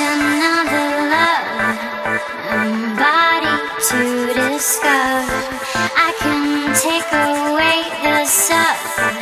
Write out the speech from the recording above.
another love, a body to discover. I can take away the suffering.